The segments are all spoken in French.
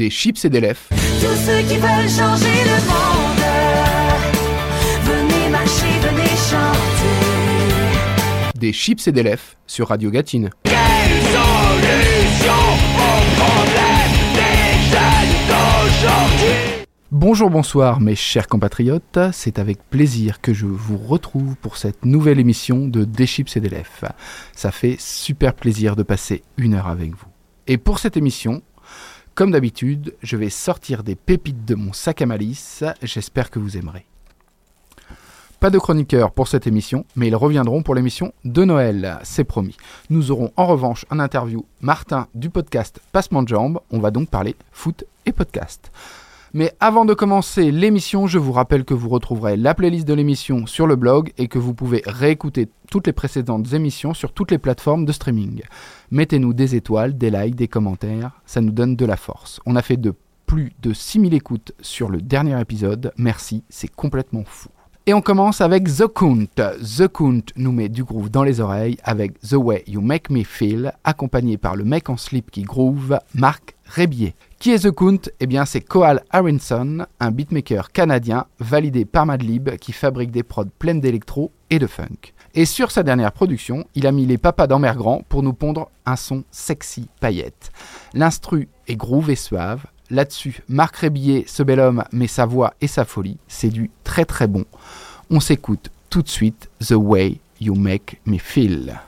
Des chips et des lèvres. Tous ceux qui veulent changer le monde, venez marcher, venez chanter. Des chips et des lèvres sur Radio Gatine. Bonjour, bonsoir mes chers compatriotes, c'est avec plaisir que je vous retrouve pour cette nouvelle émission de Des chips et des lèvres. Ça fait super plaisir de passer une heure avec vous. Et pour cette émission, comme d'habitude, je vais sortir des pépites de mon sac à malice, j'espère que vous aimerez. Pas de chroniqueurs pour cette émission, mais ils reviendront pour l'émission de Noël, c'est promis. Nous aurons en revanche un interview Martin du podcast Passement de Jambes, on va donc parler foot et podcast. Mais avant de commencer l'émission, je vous rappelle que vous retrouverez la playlist de l'émission sur le blog et que vous pouvez réécouter toutes les précédentes émissions sur toutes les plateformes de streaming. Mettez-nous des étoiles, des likes, des commentaires, ça nous donne de la force. On a fait de plus de 6000 écoutes sur le dernier épisode, merci, c'est complètement fou. Et on commence avec The Count. The Count nous met du groove dans les oreilles avec The Way You Make Me Feel, accompagné par le mec en slip qui groove, Marc Rébier. Qui est The Count Eh bien, c'est Coal Aronson, un beatmaker canadien validé par Madlib qui fabrique des prods pleines d'électro et de funk. Et sur sa dernière production, il a mis les papas dans grand pour nous pondre un son sexy paillette. L'instru est groove et suave. Là-dessus, Marc Rébillet, ce bel homme, met sa voix et sa folie. C'est du très très bon. On s'écoute tout de suite The Way You Make Me Feel.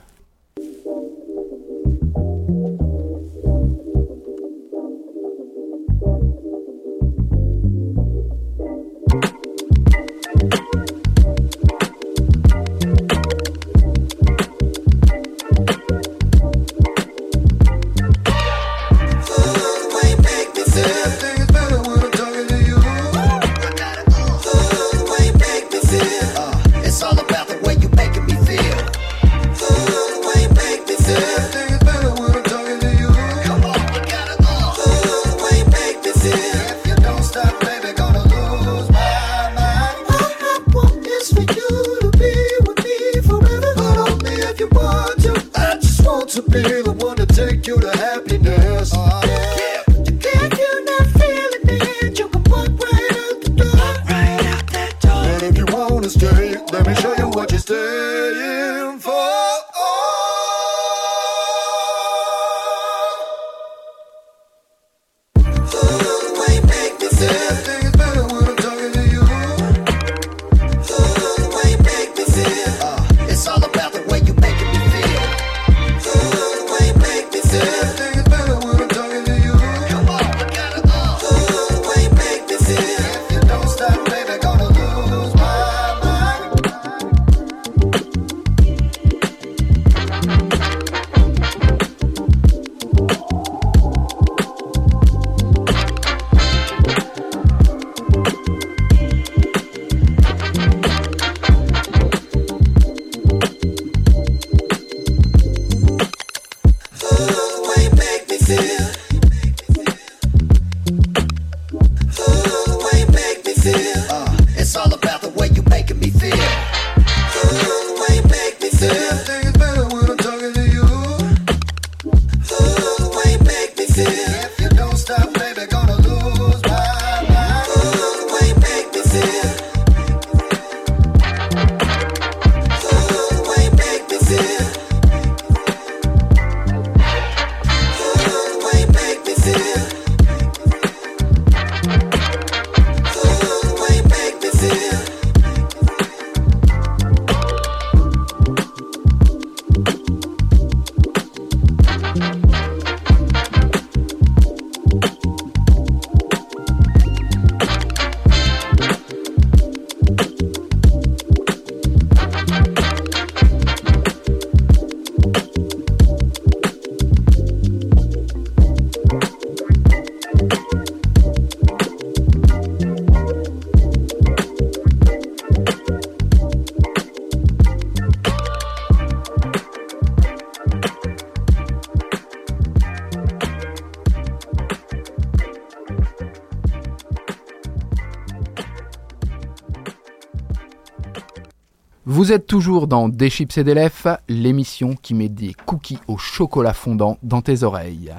Vous êtes toujours dans Des chips et des lèvres, l'émission qui met des cookies au chocolat fondant dans tes oreilles.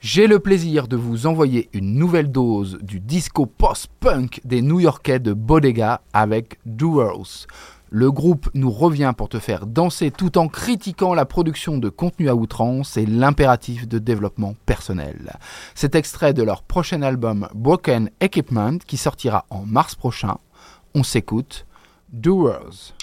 J'ai le plaisir de vous envoyer une nouvelle dose du disco post-punk des New-Yorkais de Bodega avec Duos. Le groupe nous revient pour te faire danser tout en critiquant la production de contenu à outrance et l'impératif de développement personnel. Cet extrait de leur prochain album Broken Equipment qui sortira en mars prochain. On s'écoute. Doers.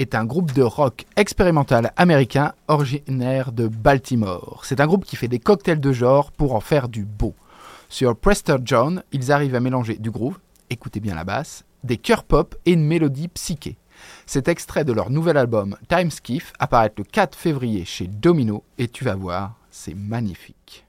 est un groupe de rock expérimental américain originaire de Baltimore. C'est un groupe qui fait des cocktails de genre pour en faire du beau. Sur Prester John, ils arrivent à mélanger du groove, écoutez bien la basse, des chœurs pop et une mélodie psyché. Cet extrait de leur nouvel album Time Skiff apparaît le 4 février chez Domino et tu vas voir, c'est magnifique.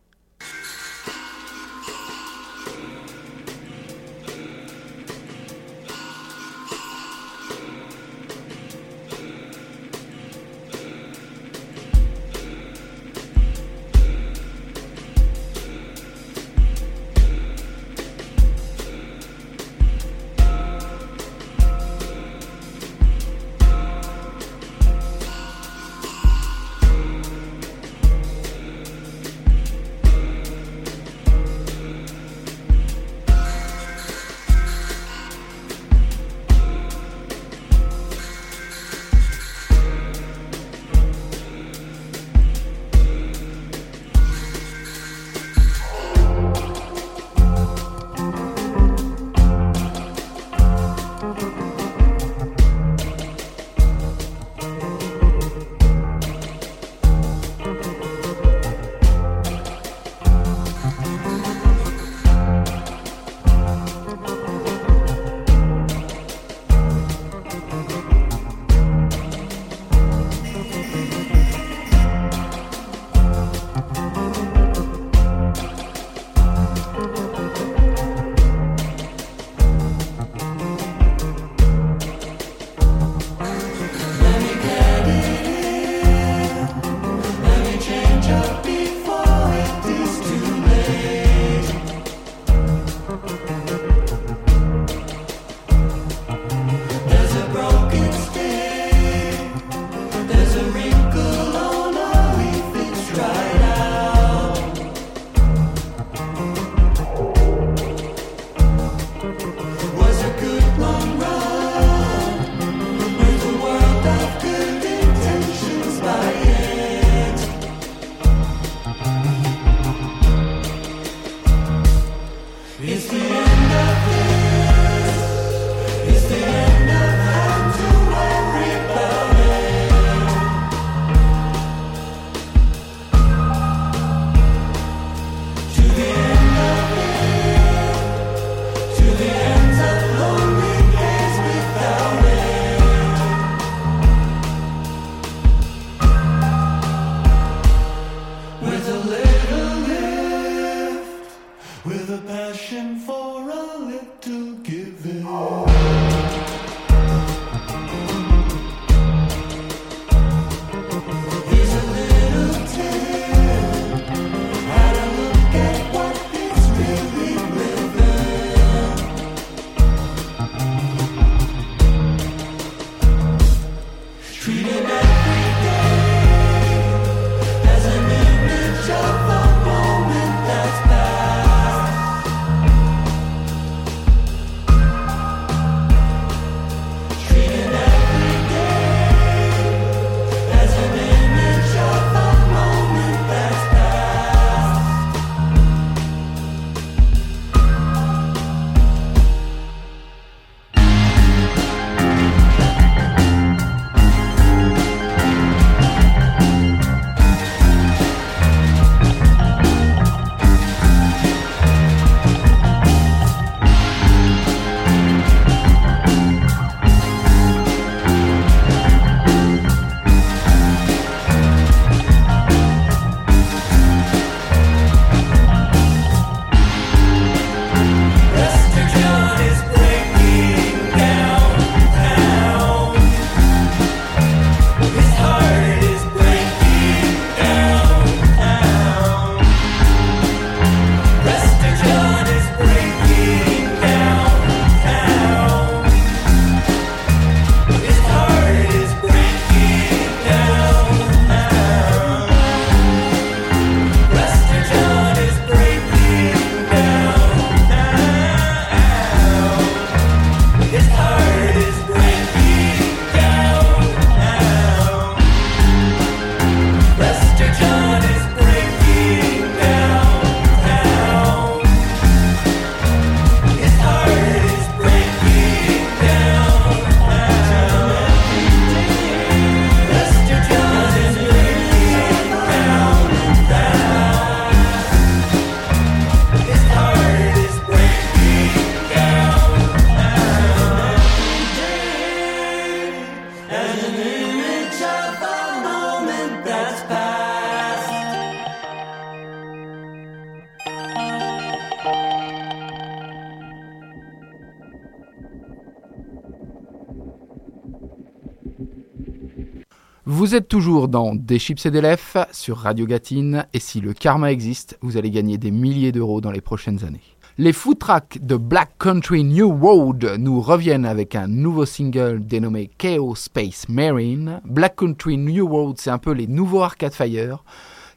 Êtes toujours dans Des chips et des lèvres sur Radio Gatine et si le karma existe, vous allez gagner des milliers d'euros dans les prochaines années. Les food tracks de Black Country New Road nous reviennent avec un nouveau single dénommé Chaos Space Marine. Black Country New Road, c'est un peu les nouveaux Arcade Fire.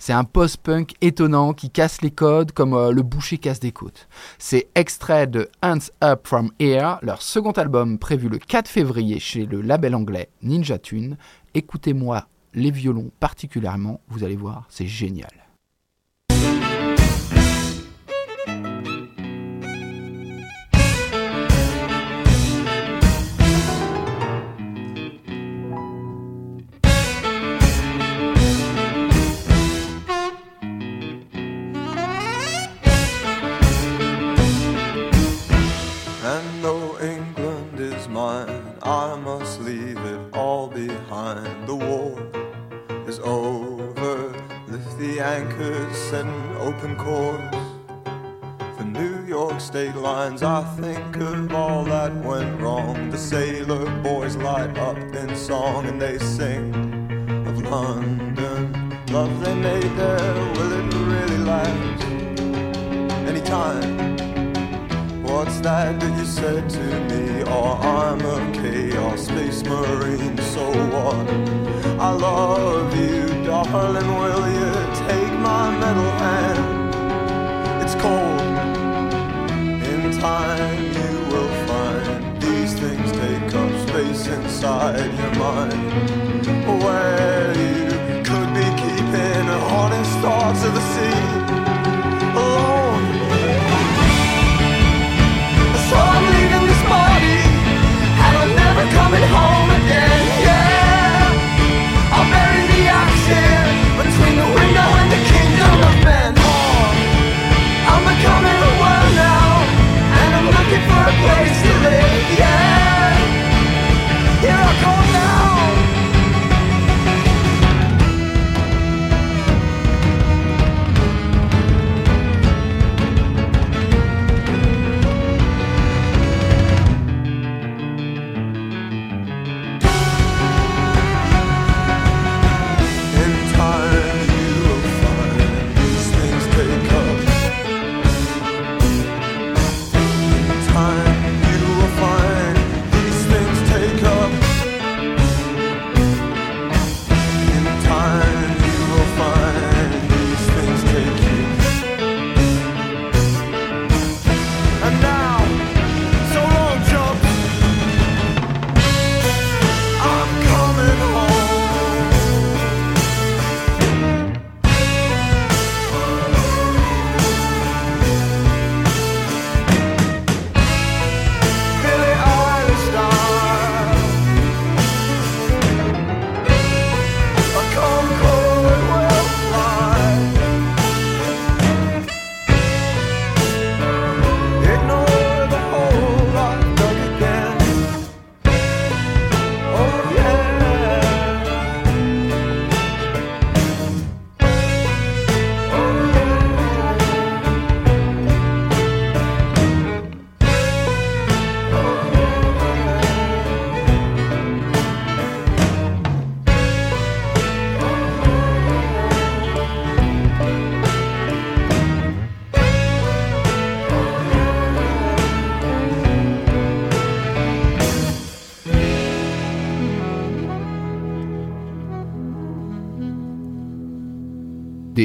C'est un post-punk étonnant qui casse les codes comme euh, le boucher casse des côtes. C'est extrait de Hands Up From Here, leur second album prévu le 4 février chez le label anglais Ninja Tune. Écoutez-moi les violons particulièrement, vous allez voir, c'est génial.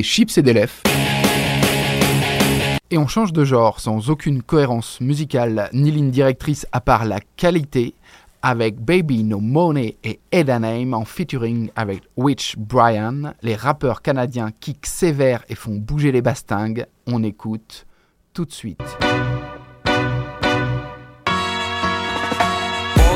Chips et des lèvres. Et on change de genre sans aucune cohérence musicale ni ligne directrice à part la qualité avec Baby No Money et Eda Name en featuring avec Witch Brian, les rappeurs canadiens kick sévères et font bouger les bastingues. On écoute tout de suite.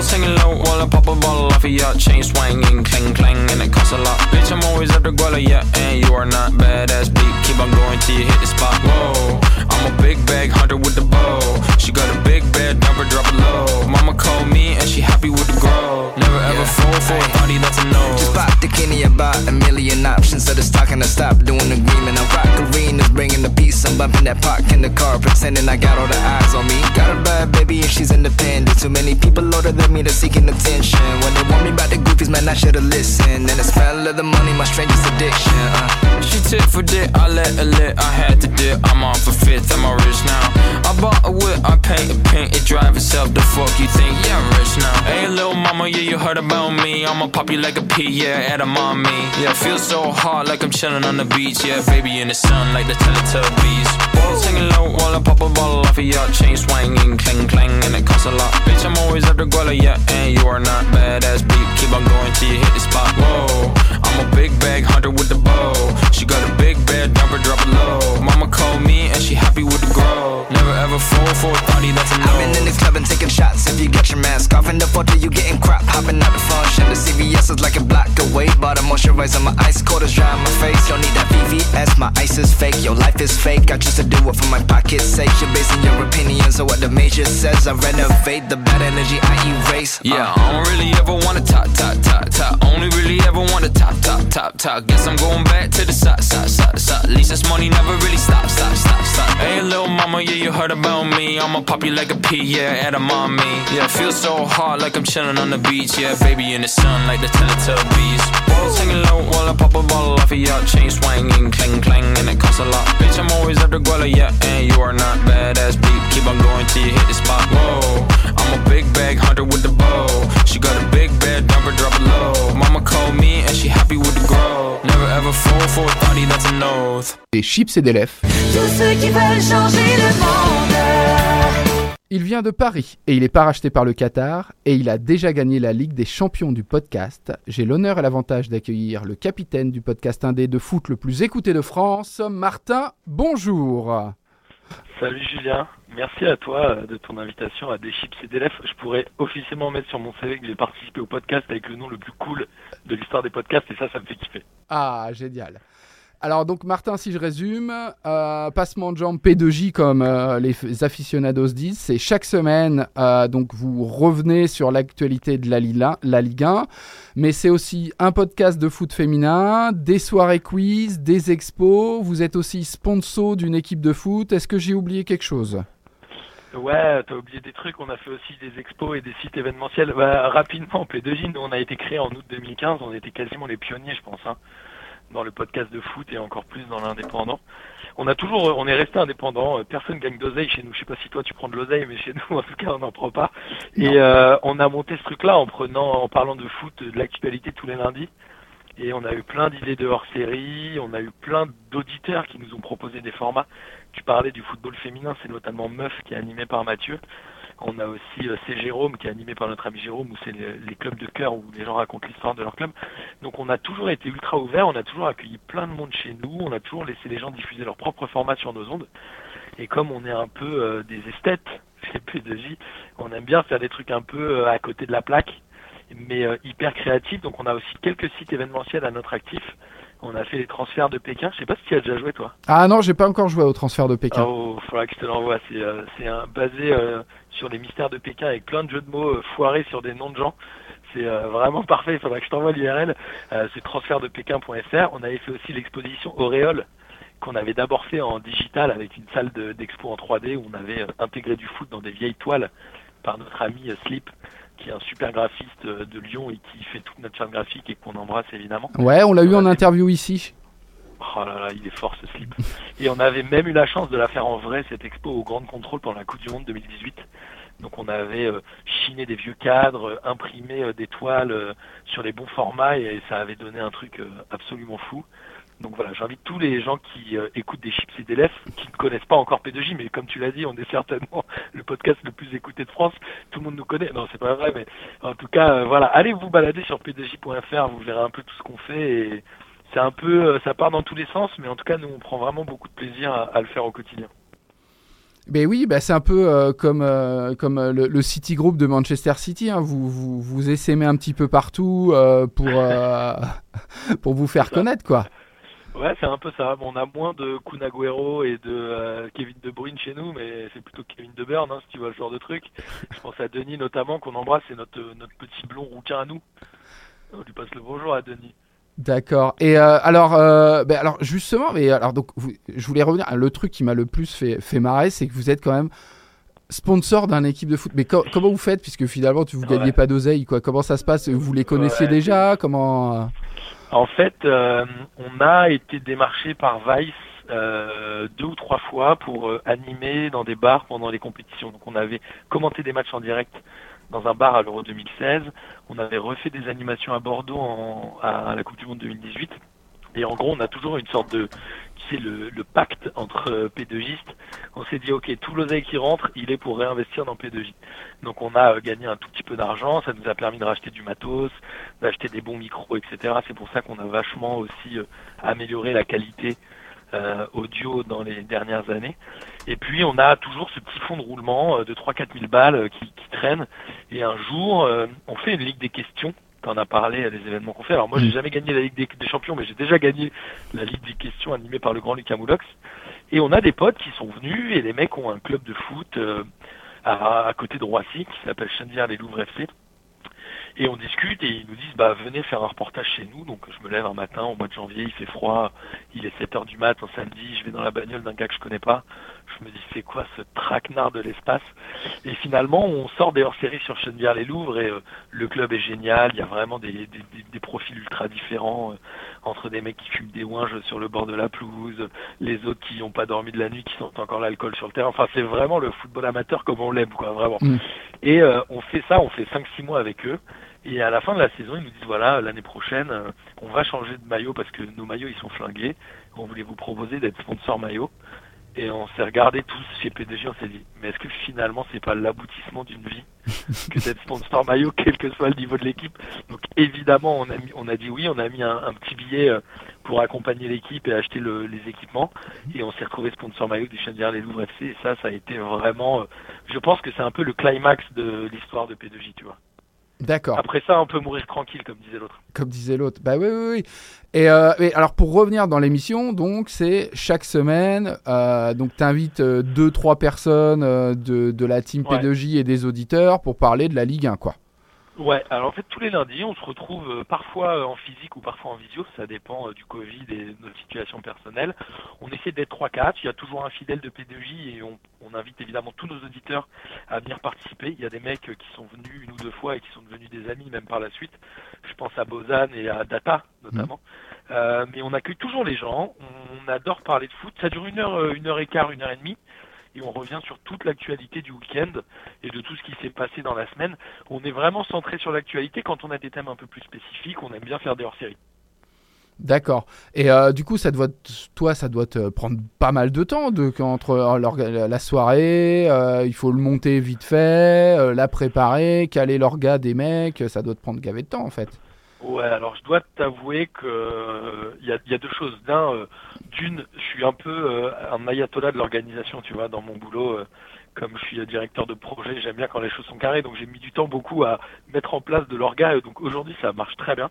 Singing low while I pop a bottle off of your chain swinging, clang clang, and it costs a lot. Bitch, I'm always at the guala, yeah, and you are not badass beat. Keep on going till you hit the spot. Whoa, I'm a big bag hunter with the bow. She got a big bed, never drop it low. Mama called me and she happy with the grow. Never ever fall for a body that's a no. Just bought the Kenny about a million options. So the stock and I stop doing agreement. I'm rock arenas, bringing the peace. I'm bumping that park in the car, pretending I got all the eyes on me. Got a bad baby and she's independent. Too many people older than me that's seeking attention. When they want me about the goofies, man, I should've listened. And the smell of the money, my strangest addiction. Uh. She tit for dick, I let her lit, I had to dip. I'm on for fifth, I'm all rich now. I bought a whip, I paint a paint, it drive itself. The fuck you think? Yeah, I'm rich now. Hey, little mama, yeah, you heard about me. I'ma pop you like a pea, yeah, at a mommy. Yeah, feel so hot like I'm chilling on the beach. Yeah, baby in the sun like the Teletubbies. Singing low while I pop a bottle off of your chain swinging, clang clang, and it costs a lot. Bitch, I'm always at the guala, yeah, and you are not badass beat. Keep on going till you hit the spot. Whoa, I'm a big bag hunter with the bow. She got a big bed, number drop it low. Mama called me and she happy with the grow. Never ever fall for a thotty, that's a no. I've been in the club and taking shots. If you get your mask off in the photo, you getting crap. Hopping out the function. The CVS is like a block away. But I'm moisturizing my ice cold is dry on my face. Don't need that VVS, my ice is fake. Your life is fake. I choose to do it for my pocket's sake. You're basing your opinions on what the major says. I renovate the bad energy I erase. Uh. Yeah, I don't really ever wanna top, top, top, top. Only really ever wanna top, top, top, top. Guess I'm going back to the side, side, side, side. At least this money never really stop, stop, stop, stop. Hey, little mama, yeah, you heard about me. I'ma pop you like a pea, yeah, at a mommy. Yeah, feel so hot like I'm chilling on the beach. Yeah, baby in the sun like the Teletubbies. Singing low while I pop a bottle off of your chain swinging, clang clang, and it costs a lot. Bitch, I'm always at the guala, yeah, and you are not badass beat. Keep on going till you hit the spot. Whoa, I'm a big bag hunter with the bow. She got a big bed, number drop it low. Mama called me and she happy with the grow. Never ever fall for a thotty, that's an oath. Des chips et des lèvres. Tous ceux qui veulent changer le monde. Il vient de Paris et il est pas racheté par le Qatar et il a déjà gagné la Ligue des champions du podcast. J'ai l'honneur et l'avantage d'accueillir le capitaine du podcast indé de foot le plus écouté de France, Martin. Bonjour. Salut Julien, merci à toi euh, de ton invitation à Des Chips et des Lèvres. Je pourrais officiellement mettre sur mon CV que j'ai participé au podcast avec le nom le plus cool de l'histoire des podcasts et ça, ça me fait kiffer. Ah, génial. Alors donc Martin, si je résume, euh, passement de jambes P2J comme euh, les aficionados disent, c'est chaque semaine, euh, donc vous revenez sur l'actualité de la, Lila- la Ligue 1, mais c'est aussi un podcast de foot féminin, des soirées quiz, des expos, vous êtes aussi sponsor d'une équipe de foot, est-ce que j'ai oublié quelque chose? Ouais, t'as oublié des trucs, on a fait aussi des expos et des sites événementiels. Bah, rapidement, P2J, nous on a été créé en août 2015, on était quasiment les pionniers, je pense, hein, dans le podcast de foot et encore plus dans l'indépendant. On a toujours, on est resté indépendant, euh, personne gagne d'oseille chez nous. Je sais pas si toi tu prends de l'oseille, mais chez nous en tout cas on n'en prend pas. Et euh, on a monté ce truc-là en prenant, en parlant de foot, de l'actualité tous les lundis. Et on a eu plein d'idées de hors-série, on a eu plein d'auditeurs qui nous ont proposé des formats. Tu parlais du football féminin, c'est notamment Meuf qui est animé par Mathieu. On a aussi euh, C'est Jérôme qui est animé par notre ami Jérôme, où c'est les, les clubs de cœur où les gens racontent l'histoire de leur club. Donc on a toujours été ultra ouvert, on a toujours accueilli plein de monde chez nous, on a toujours laissé les gens diffuser leurs propres formats sur nos ondes. Et comme on est un peu euh, des esthètes chez P2J, on aime bien faire des trucs un peu euh, à côté de la plaque, mais euh, hyper créatifs. Donc on a aussi quelques sites événementiels à notre actif. On a fait les transferts de Pékin. Je sais pas si tu as déjà joué toi. Ah non, j'ai pas encore joué au transfert de Pékin. Oh, faudra que je te l'envoie. C'est c'est un basé sur les mystères de Pékin avec plein de jeux de mots euh, foirés sur des noms de gens. C'est euh, vraiment parfait. Il faudra que je t'envoie l'URL. Euh, c'est transfertdepékin.fr. On avait fait aussi l'exposition Auréole qu'on avait d'abord fait en digital avec une salle de- d'expo en 3D où on avait intégré du foot dans des vieilles toiles par notre ami Slip qui est un super graphiste de Lyon et qui fait toute notre charte graphique et qu'on embrasse évidemment. Ouais, on l'a eu en interview ici. Oh là là, il est fort ce slip. Et on avait même eu la chance de la faire en vrai, cette expo au Grand Contrôle pendant la Coupe du Monde 2018. Donc on avait euh, chiné des vieux cadres, euh, imprimé euh, des toiles sur les bons formats et ça avait donné un truc absolument fou. Donc voilà, j'invite tous les gens qui écoutent des chips et des lèvres, qui ne connaissent pas encore P2J, mais comme tu l'as dit, on est certainement le podcast le plus écouté de France. Tout le monde nous connaît. Non, c'est pas vrai, mais en tout cas, voilà, allez vous balader sur p2j.fr, vous verrez un peu tout ce qu'on fait et c'est un peu, euh, ça part dans tous les sens, mais en tout cas, nous, on prend vraiment beaucoup de plaisir à, à le faire au quotidien. Ben oui, ben c'est un peu euh, comme, euh, comme euh, le, le City Group de Manchester City. hein. Vous, vous, vous essaimez un petit peu partout pour, pour vous faire connaître, quoi. Ouais, c'est un peu ça. Bon, on a moins de Kun Agüero et de Kevin De Bruyne chez nous, mais c'est plutôt Kevin De Bruyne, hein, si tu vois le genre de truc. Je pense à Denis notamment, qu'on embrasse, c'est notre, notre petit blond rouquin à nous. On lui passe le bonjour à Denis. D'accord. Et euh, alors, euh, ben alors justement, mais alors donc, vous- je voulais revenir. Le truc qui m'a le plus fait, fait marrer, c'est que vous êtes quand même sponsor d'une équipe de foot. Mais co- comment vous faites, puisque finalement, tu vous gagnez Ouais. pas d'oseille, quoi Comment ça se passe? Vous les connaissiez Ouais. déjà? Comment euh, En fait, euh, on a été démarché par Vice euh, deux ou trois fois pour euh, animer dans des bars pendant les compétitions. Donc on avait commenté des matchs en direct dans un bar à l'Euro 2016. On avait refait des animations à Bordeaux en- à la Coupe du Monde 2018. Et en gros, on a toujours une sorte de, tu le, pacte entre euh, P2Gistes. On s'est dit, ok, tout l'oseille qui rentre, il est pour réinvestir dans P2J. Donc on a euh, gagné un tout petit peu d'argent, ça nous a permis de racheter du matos, d'acheter des bons micros, etc. C'est pour ça qu'on a vachement aussi euh, amélioré la qualité euh, audio dans les dernières années. Et puis on a toujours ce petit fond de roulement euh, de 3-4 000 balles euh, qui, qui traîne. Et un jour, euh, on fait une ligue des questions. T'en as parlé à des événements qu'on fait. Alors moi, j'ai jamais gagné la Ligue des, des Champions, mais j'ai déjà gagné la Ligue des questions animée par le grand Lucas Moulox. Et on a des potes qui sont venus et les mecs ont un club de foot euh, à, à côté de Roissy qui s'appelle Chennevières les Louvres FC. Et on discute et ils nous disent bah venez faire un reportage chez nous. Donc je me lève un matin au mois de janvier, il fait froid, il est 7 heures du mat, un samedi, je vais dans la bagnole d'un gars que je connais pas. Je me dis c'est quoi ce traquenard de l'espace? Et finalement on sort des hors-séries sur Chennevières les Louvres et euh, le club est génial. Il y a vraiment des, des, des- des profils ultra différents euh, entre des mecs qui fument des ouinges sur le bord de la pelouse, les autres qui n'ont pas dormi de la nuit, qui sentent encore l'alcool sur le terrain. Enfin c'est vraiment le football amateur comme on l'aime quoi vraiment. Mm. Et euh, on fait ça, on fait 5-6 mois avec eux. Et à la fin de la saison, ils nous disent voilà, l'année prochaine, on va changer de maillot parce que nos maillots ils sont flingués. On voulait vous proposer d'être sponsor maillot. Et on s'est regardé tous chez PDG, on s'est dit mais est-ce que finalement c'est pas l'aboutissement d'une vie que d'être sponsor maillot, quel que soit le niveau de l'équipe? Donc évidemment, on a mis, on a dit oui, on a mis un, un petit billet euh, pour accompagner l'équipe et acheter le- les équipements. Et on s'est retrouvé sponsor maillot du Chennevières les Louvres FC. Et ça, ça a été vraiment, euh, je pense que c'est un peu le climax de l'histoire de P2J, tu vois. D'accord. Après ça, on peut mourir tranquille, comme disait l'autre. Comme disait l'autre. Bah oui, oui, oui. Et, euh, et alors pour revenir dans l'émission, donc c'est chaque semaine, euh, donc t'invites euh, deux, trois personnes euh, de, de la team Ouais. P2J et des auditeurs pour parler de la Ligue 1, quoi. Ouais, alors en fait tous les lundis, on se retrouve euh, parfois euh, en physique ou parfois en visio, ça dépend euh, du Covid et de notre situation personnelle. On essaie d'être 3-4, il y a toujours un fidèle de P2J et on, on invite évidemment tous nos auditeurs à venir participer. Il y a des mecs qui sont venus une ou deux fois et qui sont devenus des amis même par la suite. Je pense à Bozan et à Data notamment. Euh, mais on accueille toujours les gens, on adore parler de foot, ça dure une heure, une heure et quart, une heure et demie. Et on revient sur toute l'actualité du week-end et de tout ce qui s'est passé dans la semaine on est vraiment centré sur l'actualité. Quand on a des thèmes un peu plus spécifiques, on aime bien faire des hors-séries. D'accord. Et euh, du coup, ça doit, toi, ça doit te prendre pas mal de temps de, entre euh, la soirée, euh, il faut le monter vite fait, la préparer, caler l'orga des mecs, ça doit te prendre gavé de temps en fait. Ouais, alors je dois t'avouer que euh, il y, a, il y a deux choses. D'un, euh, d'une, je suis un peu euh, un ayatollah de l'organisation, tu vois, dans mon boulot. euh, comme je suis euh, directeur de projet, j'aime bien quand les choses sont carrées, donc j'ai mis du temps beaucoup à mettre en place de l'orga. Donc aujourd'hui, ça marche très bien.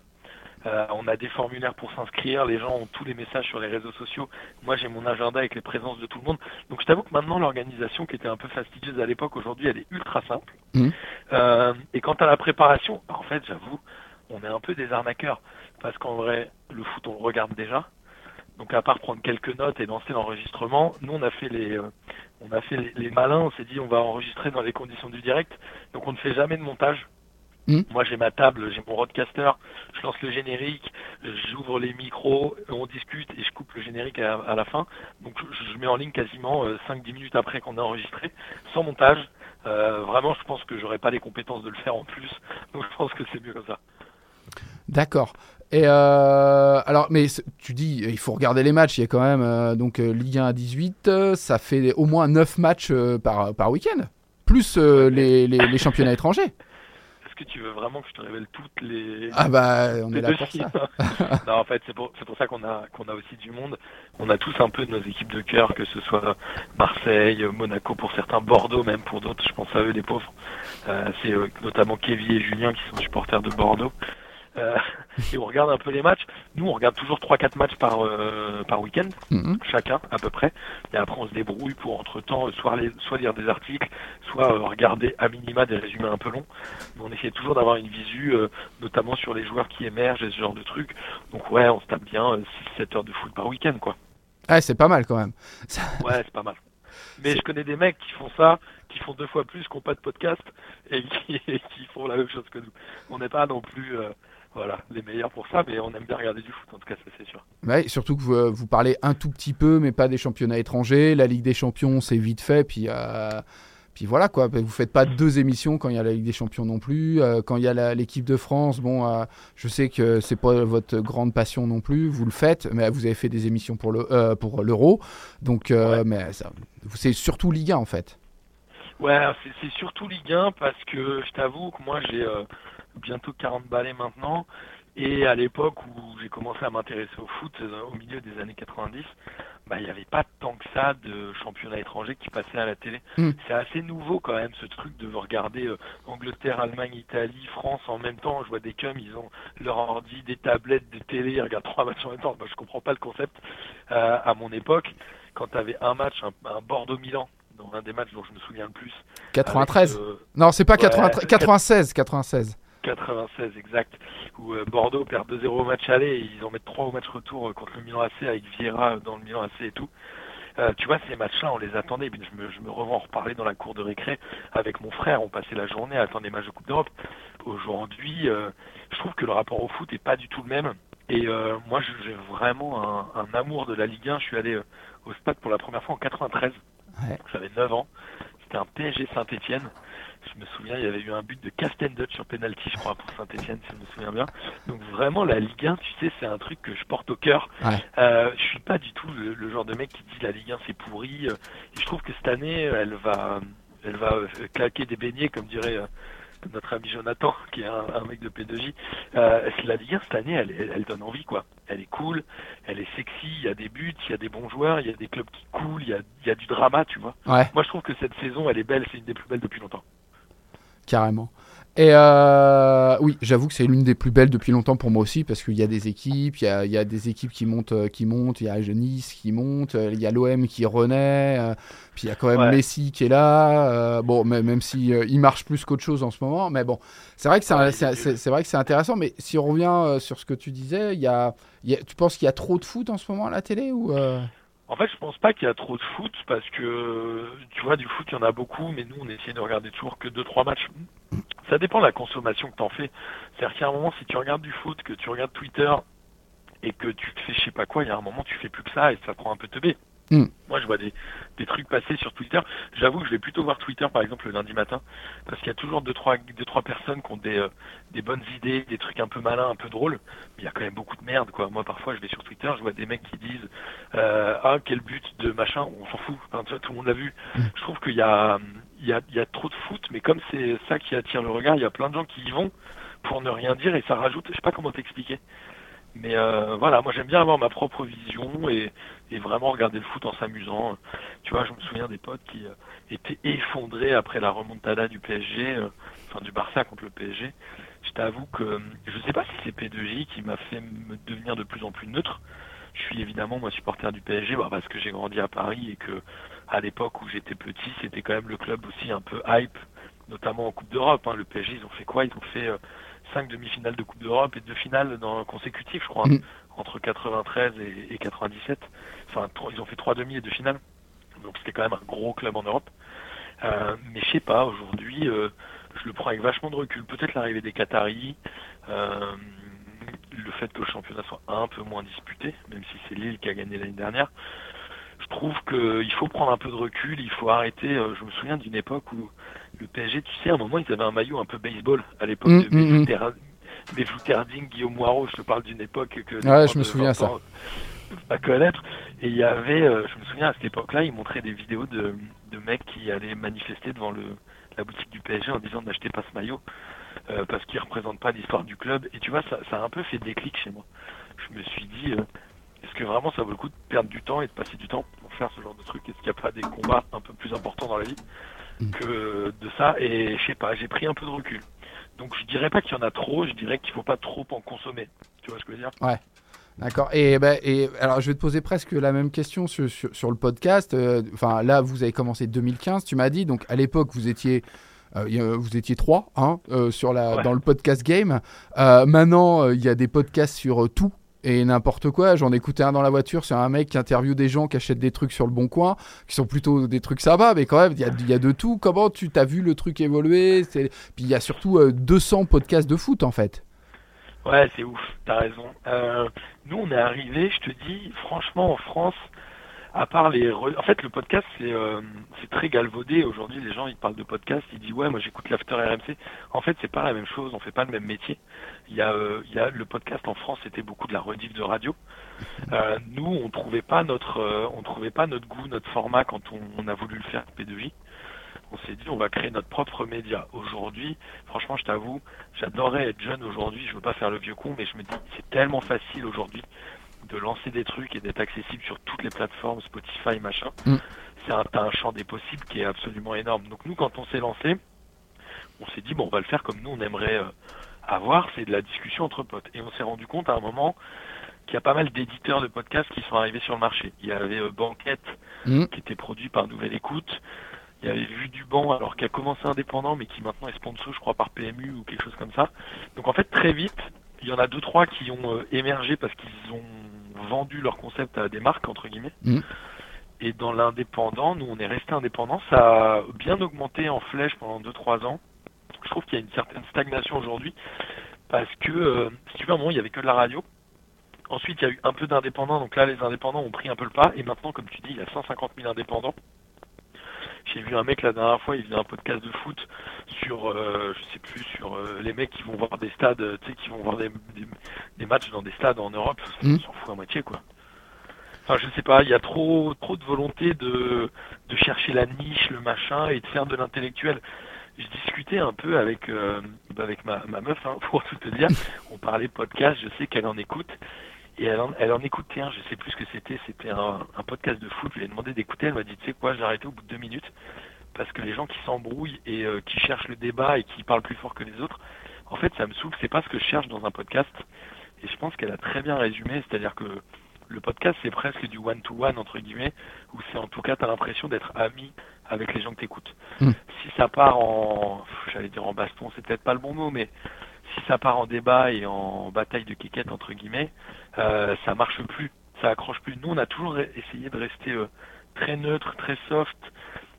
Euh, on a des formulaires pour s'inscrire, les gens ont tous les messages sur les réseaux sociaux. Moi, j'ai mon agenda avec les présences de tout le monde. Donc, je t'avoue que maintenant, l'organisation qui était un peu fastidieuse à l'époque, aujourd'hui, elle est ultra simple. Euh, et quant à la préparation, en fait, j'avoue, on est un peu des arnaqueurs. Parce qu'en vrai, le foot, on le regarde déjà. Donc, à part prendre quelques notes et lancer l'enregistrement, nous, on a fait les, euh, on a fait les, les malins. On s'est dit, on va enregistrer dans les conditions du direct. Donc, on ne fait jamais de montage. Mhm. Moi, j'ai ma table, j'ai mon roadcaster, je lance le générique, j'ouvre les micros, on discute et je coupe le générique à, à la fin. Donc, je, je mets en ligne quasiment euh, 5-10 minutes après qu'on a enregistré, sans montage. Euh, vraiment, je pense que j'aurais pas les compétences de le faire en plus. Donc, je pense que c'est mieux comme ça. D'accord. Et euh, alors, mais tu dis, il faut regarder les matchs. Il y a quand même euh, donc euh, Ligue 1 à 18, euh, ça fait au moins 9 matchs par, par week-end, plus les, les, les championnats étrangers. Est-ce que tu veux vraiment que je te révèle toutes les... Ah bah, on est là pour ça. non, en fait, c'est pour, pour ça qu'on a, qu'on a aussi du monde. On a tous un peu de nos équipes de cœur, que ce soit Marseille, Monaco pour certains, Bordeaux même pour d'autres. Je pense à eux, les pauvres. Euh, c'est notamment Kevin et Julien qui sont supporters de Bordeaux. Euh, et on regarde un peu les matchs. Nous, on regarde toujours 3-4 matchs par, euh, par week-end, Mhm. chacun à peu près. Et après, on se débrouille pour entre-temps soit, les- soit lire des articles, soit euh, regarder à minima des résumés un peu longs. Mais on essaie toujours d'avoir une visu, euh, notamment sur les joueurs qui émergent et ce genre de trucs. Donc ouais, on se tape bien 6-7 heures de foot par week-end, quoi. Ah, c'est pas mal quand même. Ouais, c'est pas mal. Mais je connais des mecs qui font ça, qui font deux fois plus, qui n'ont pas de podcast et qui, et qui font la même chose que nous. On n'est pas non plus euh, voilà, les meilleurs pour ça, mais on aime bien regarder du foot, en tout cas, ça c'est sûr. Ouais, surtout que vous, vous parlez un tout petit peu, mais pas des championnats étrangers. La Ligue des Champions, c'est vite fait. Puis, euh, puis voilà quoi. Vous faites pas deux émissions quand il y a la Ligue des Champions non plus. Euh, quand il y a l'équipe de France, bon, euh, je sais que c'est pas votre grande passion non plus. Vous le faites, mais vous avez fait des émissions pour le euh, pour l'Euro. Donc, euh, Ouais. mais c'est surtout Ligue 1 en fait. Ouais, c'est surtout Ligue 1 parce que je t'avoue que moi j'ai euh, bientôt 40 balais maintenant. Et à l'époque où j'ai commencé à m'intéresser au foot, euh, au milieu des années 90, bah, il n'y avait pas tant que ça de championnats étrangers qui passaient à la télé. Mm. C'est assez nouveau quand même ce truc de regarder euh, Angleterre, Allemagne, Italie, France en même temps. Je vois des cums, ils ont leur ordi, des tablettes, des télé, ils regardent trois matchs en même temps. Moi, je comprends pas le concept. Euh, à mon époque, quand tu avais un match, un, un Bordeaux-Milan, dans l'un des matchs dont je me souviens le plus, 93. avec, euh, Non, c'est pas Ouais, 93, 96, 96. 96 exact, où euh, Bordeaux perd 2-0 au match aller et ils en mettent 3 au match retour euh, contre le Milan AC avec Vieira euh, dans le Milan AC et tout. Euh, tu vois, ces matchs-là, on les attendait. Je me, je me revois en reparler dans la cour de récré avec mon frère. On passait la journée à attendre les matchs de Coupe d'Europe. Aujourd'hui, euh, je trouve que le rapport au foot est pas du tout le même. Et euh, moi, j'ai vraiment un, un amour de la Ligue 1. Je suis allé au stade pour la première fois en 93. Ouais. J'avais 9 ans. C'était un PSG Saint-Etienne. Je me souviens, il y avait eu un but de Casten Dutch sur penalty, je crois, pour Saint-Etienne, si je me souviens bien. Donc vraiment, la Ligue 1, tu sais, c'est un truc que je porte au cœur. Ouais. Euh, je suis pas du tout le, le genre de mec qui dit la Ligue 1 c'est pourri. Et je trouve que cette année, elle va, elle va euh, claquer des beignets, comme dirait euh, notre ami Jonathan, qui est un, un mec de P2J. Euh, la Ligue 1 cette année, elle, elle, elle donne envie, quoi. Elle est cool, elle est sexy, il y a des buts, il y a des bons joueurs, il y a des clubs qui coulent, il y a, il y a du drama, tu vois. Ouais. Moi, je trouve que cette saison, elle est belle, c'est une des plus belles depuis longtemps. Carrément. Et euh, oui, j'avoue que c'est l'une des plus belles depuis longtemps pour moi aussi, parce qu'il y a des équipes, il y a, il y a des équipes qui montent, euh, qui montent, il y a Nice qui monte, euh, il y a l'OM qui renaît, euh, puis il y a quand même Ouais. Messi qui est là. euh, bon, mais- même si il marche plus qu'autre chose en ce moment, mais bon, c'est vrai que c'est Ouais, c'est- est c'est- c'est vrai que c'est intéressant. Mais si on revient sur ce que tu disais, il y a, il y a- tu penses qu'il y a trop de foot en ce moment à la télé ou En fait, je pense pas qu'il y a trop de foot parce que tu vois du foot, il y en a beaucoup, mais nous on essaie de regarder toujours que deux trois matchs. Ça dépend de la consommation que t'en fais. C'est-à-dire qu'à un moment, si tu regardes du foot, que tu regardes Twitter et que tu fais je sais pas quoi, il y a un moment tu fais plus que ça et ça prend un peu teubé. Hmm. Moi, je vois des, des trucs passer sur Twitter. J'avoue que je vais plutôt voir Twitter, par exemple, le lundi matin, parce qu'il y a toujours deux trois, deux, trois personnes qui ont des, euh, des bonnes idées, des trucs un peu malins, un peu drôles. Mais il y a quand même beaucoup de merde, quoi. Moi, parfois, je vais sur Twitter, je vois des mecs qui disent euh, ah quel but de machin, on s'en fout. Enfin, vois, tout le monde l'a vu. Je trouve qu'il y a, il y a, il y a trop de foot, mais comme c'est ça qui attire le regard, il y a plein de gens qui y vont pour ne rien dire et ça rajoute. Je sais pas comment t'expliquer. Mais euh, voilà, moi j'aime bien avoir ma propre vision et, et vraiment regarder le foot en s'amusant. Tu vois, je me souviens des potes qui euh, étaient effondrés après la remontada du PSG, euh, enfin du Barça contre le PSG. Je t'avoue que euh, je sais pas si c'est P2J qui m'a fait me devenir de plus en plus neutre. Je suis évidemment moi supporter du PSG bah, parce que j'ai grandi à Paris et que à l'époque où j'étais petit, c'était quand même le club aussi un peu hype, notamment en Coupe d'Europe. Hein. Le PSG, ils ont fait quoi? Ils ont fait euh, cinq demi-finales de Coupe d'Europe et deux finales dans, consécutives, je crois, Mm. entre 93 et, et 97. Enfin, ils ont fait trois demi et deux finales. Donc c'était quand même un gros club en Europe. Euh, mais je sais pas, aujourd'hui, euh, je le prends avec vachement de recul. Peut-être l'arrivée des Qataris, euh, le fait que le championnat soit un peu moins disputé, même si c'est Lille qui a gagné l'année dernière. Je trouve qu'il faut prendre un peu de recul, il faut arrêter. je me souviens d'une époque où le PSG, tu sais, à un moment, ils avaient un maillot un peu baseball à l'époque Mm, de mm, mm. Erding, Guillaume Moirot, je te parle d'une époque que Ouais, je me souviens 20 ça. pas connaître. Et il y avait, euh, je me souviens à cette époque-là, ils montraient des vidéos de, de mecs qui allaient manifester devant le, la boutique du PSG en disant n'achetez pas ce maillot euh, parce qu'il représente pas l'histoire du club. Et tu vois, ça, ça a un peu fait déclic chez moi. Je me suis dit, euh, est-ce que vraiment ça vaut le coup de perdre du temps et de passer du temps pour faire ce genre de truc? Est-ce qu'il n'y a pas des combats un peu plus importants dans la vie? Que de ça Et je sais pas, j'ai pris un peu de recul. Donc je dirais pas qu'il y en a trop, je dirais qu'il faut pas trop en consommer. Tu vois ce que je veux dire? D'accord. Et, ben, et alors, je vais te poser presque la même question sur, sur, sur le podcast. Euh, Enfin, là, vous avez commencé 2015, tu m'as dit. Donc, à l'époque, vous étiez. euh, vous étiez trois hein, euh, sur la, Ouais. dans le podcast game. Euh, maintenant, euh, il y a des podcasts sur euh, tout et n'importe quoi. J'en écoutais un dans la voiture sur un mec qui interviewe des gens qui achètent des trucs sur le bon coin, qui sont plutôt des trucs sympas, mais quand même, il y a, de tout. Comment tu t'as vu le truc évoluer? C'est- Puis il y a surtout euh, 200 podcasts de foot en fait. Ouais, c'est ouf, t'as raison. Euh, nous, on est arrivé, je te dis, franchement, en France, à part les... En fait, le podcast, c'est euh, c'est très galvaudé. Aujourd'hui, les gens, ils parlent de podcast, ils disent, ouais, moi, j'écoute l'After RMC. En fait, c'est pas la même chose, on fait pas le même métier. Il y a, euh, il y a le podcast en France, c'était beaucoup de la rediff de radio. Euh, nous, on trouvait pas notre, euh, on trouvait pas notre goût, notre format quand on, a voulu le faire P2J. On s'est dit, on va créer notre propre média. Aujourd'hui, franchement, je t'avoue, j'adorerais être jeune aujourd'hui. Je veux pas faire le vieux con, mais je me dis, c'est tellement facile aujourd'hui de lancer des trucs et d'être accessible sur toutes les plateformes, Spotify, machin. Mm. C'est un, t'as un champ des possibles qui est absolument énorme. Donc nous, quand on s'est lancé, on s'est dit, bon, on va le faire comme nous, on aimerait euh, avoir, c'est de la discussion entre potes. Et on s'est rendu compte à un moment qu'il y a pas mal d'éditeurs de podcasts qui sont arrivés sur le marché. Il y avait euh, Banquette, Mm. qui était produit par Nouvelle Écoute. Il y avait Vu du Banc, alors qui a commencé indépendant, mais qui maintenant est sponsor, je crois, par PMU ou quelque chose comme ça. Donc en fait, très vite, il y en a deux, trois qui ont euh, émergé parce qu'ils ont vendu leur concept à des marques, entre guillemets. Mm. Et dans l'indépendant, nous, on est resté indépendant. Ça a bien augmenté en flèche pendant deux, trois ans. Je trouve qu'il y a une certaine stagnation aujourd'hui parce que, euh, si tu veux, à un moment, il y avait que de la radio. Ensuite, il y a eu un peu d'indépendants. Donc là, les indépendants ont pris un peu le pas. Et maintenant, comme tu dis, il y a 150 000 indépendants. J'ai vu un mec la dernière fois, il faisait un podcast de foot sur, euh, je sais plus, sur euh, les mecs qui vont voir des stades, tu sais, qui vont voir des, des, des matchs dans des stades en Europe. On Mm. s'en fout à moitié, quoi. Enfin, je sais pas, il y a trop, trop de volonté de, de chercher la niche, le machin, et de faire de l'intellectuel. Je discutais un peu avec, euh, avec ma, ma meuf, hein, pour tout te dire. On parlait podcast, je sais qu'elle en écoute. Et elle en, elle en écoutait un, je sais plus ce que c'était, c'était un, un podcast de foot. Je lui ai demandé d'écouter, elle m'a dit, tu sais quoi, j'ai arrêté au bout de deux minutes. Parce que les gens qui s'embrouillent et euh, qui cherchent le débat et qui parlent plus fort que les autres, en fait, ça me saoule, c'est pas ce que je cherche dans un podcast. Et je pense qu'elle a très bien résumé, c'est-à-dire que le podcast, c'est presque du one-to-one, entre guillemets, où c'est en tout cas, tu as l'impression d'être ami avec les gens que tu écoutes. Mm. Si ça part en, j'allais dire en baston, c'est peut-être pas le bon mot, mais si ça part en débat et en bataille de quiquette, entre guillemets, euh, ça marche plus, ça accroche plus. Nous, on a toujours essayé de rester euh, très neutre, très soft,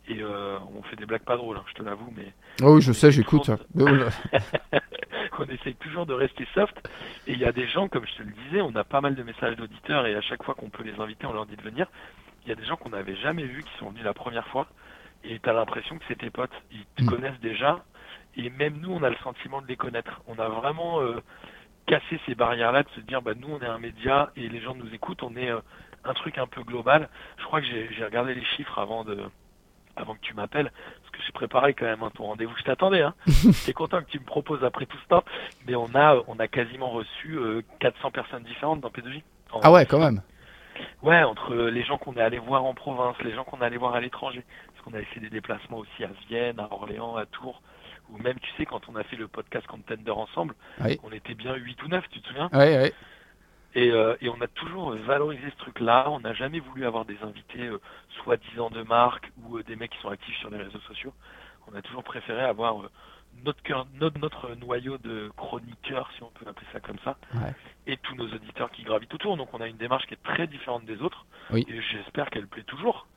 et euh, on fait des blagues pas drôles, hein, je te l'avoue, mais Oh oui, je sais, j'écoute. Oh on essaye toujours de rester soft. Et il y a des gens, comme je te le disais, on a pas mal de messages d'auditeurs et à chaque fois qu'on peut les inviter, on leur dit de venir. Il y a des gens qu'on n'avait jamais vus qui sont venus la première fois et tu as l'impression que c'est tes potes. Ils te Mm. connaissent déjà et même nous, on a le sentiment de les connaître. On a vraiment euh, cassé ces barrières-là de se dire, bah, nous, on est un média et les gens nous écoutent, on est euh, un truc un peu global. Je crois que j'ai regardé les chiffres avant de avant que tu m'appelles, parce que j'ai préparé quand même un ton rendez-vous. Je t'attendais, hein. J'étais content que tu me proposes après tout ce temps, mais on a on a quasiment reçu euh, 400 personnes différentes dans P2J. En- Ah ouais, quand même. Ouais, entre les gens qu'on est allé voir en province, les gens qu'on est allé voir à l'étranger, parce qu'on avait fait des déplacements aussi à Vienne, à Orléans, à Tours, ou même tu sais quand on a fait le podcast Contender ensemble, Oui. on était bien 8 ou 9, tu te souviens Ouais, ouais. et, euh, et on a toujours valorisé ce truc-là. On n'a jamais voulu avoir des invités euh, soi-disant de marque ou euh, des mecs qui sont actifs sur les réseaux sociaux. On a toujours préféré avoir euh, notre, cœur, notre, notre noyau de chroniqueurs, si on peut appeler ça comme ça, Ouais. et tous nos auditeurs qui gravitent autour. Donc on a une démarche qui est très différente des autres. Oui. Et j'espère qu'elle plaît toujours.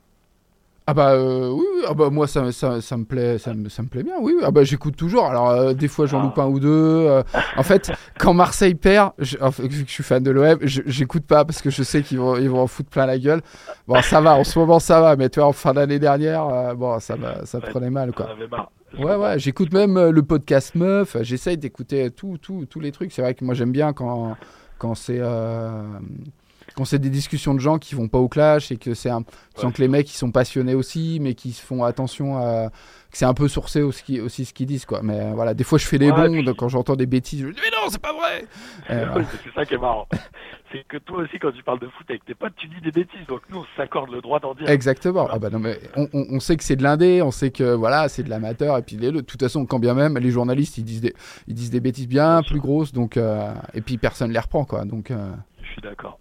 Ah bah euh, oui, oui. Ah bah moi ça, ça, ça me plaît ça me, ça me plaît bien oui, oui. ah bah j'écoute toujours alors euh, des fois j'en Ah. loupe un ou deux euh, en fait quand Marseille perd je, vu que je suis fan de l'OM j'écoute pas parce que je sais qu'ils vont ils vont en foutre plein la gueule bon ça va en ce moment ça va mais tu vois en fin d'année dernière euh, bon ça va ça prenait mal quoi ouais ouais j'écoute même le podcast meuf j'essaye d'écouter tout, tout, tous les trucs c'est vrai que moi j'aime bien quand quand c'est quand c'est des discussions de gens qui vont pas au clash et que c'est un, que les mecs ils sont passionnés aussi, mais qui font attention à que c'est un peu sourcé aussi, aussi ce qu'ils disent quoi. Mais euh, voilà, des fois je fais les Ouais, bons puis- quand j'entends des bêtises, je dis mais non c'est pas vrai. Euh, c'est ça qui est marrant. c'est que toi aussi, quand tu parles de foot avec tes potes, tu dis des bêtises. Donc nous, on s'accorde le droit d'en dire. Exactement. Ah bah non, mais on, on- on sait que c'est de l'indé, on sait que voilà, c'est de l'amateur. Et puis les- de toute façon, quand bien même, les journalistes ils disent des, ils disent des bêtises bien Bien sûr. plus grosses, donc euh, et puis personne les reprend quoi. Donc euh, Je suis d'accord.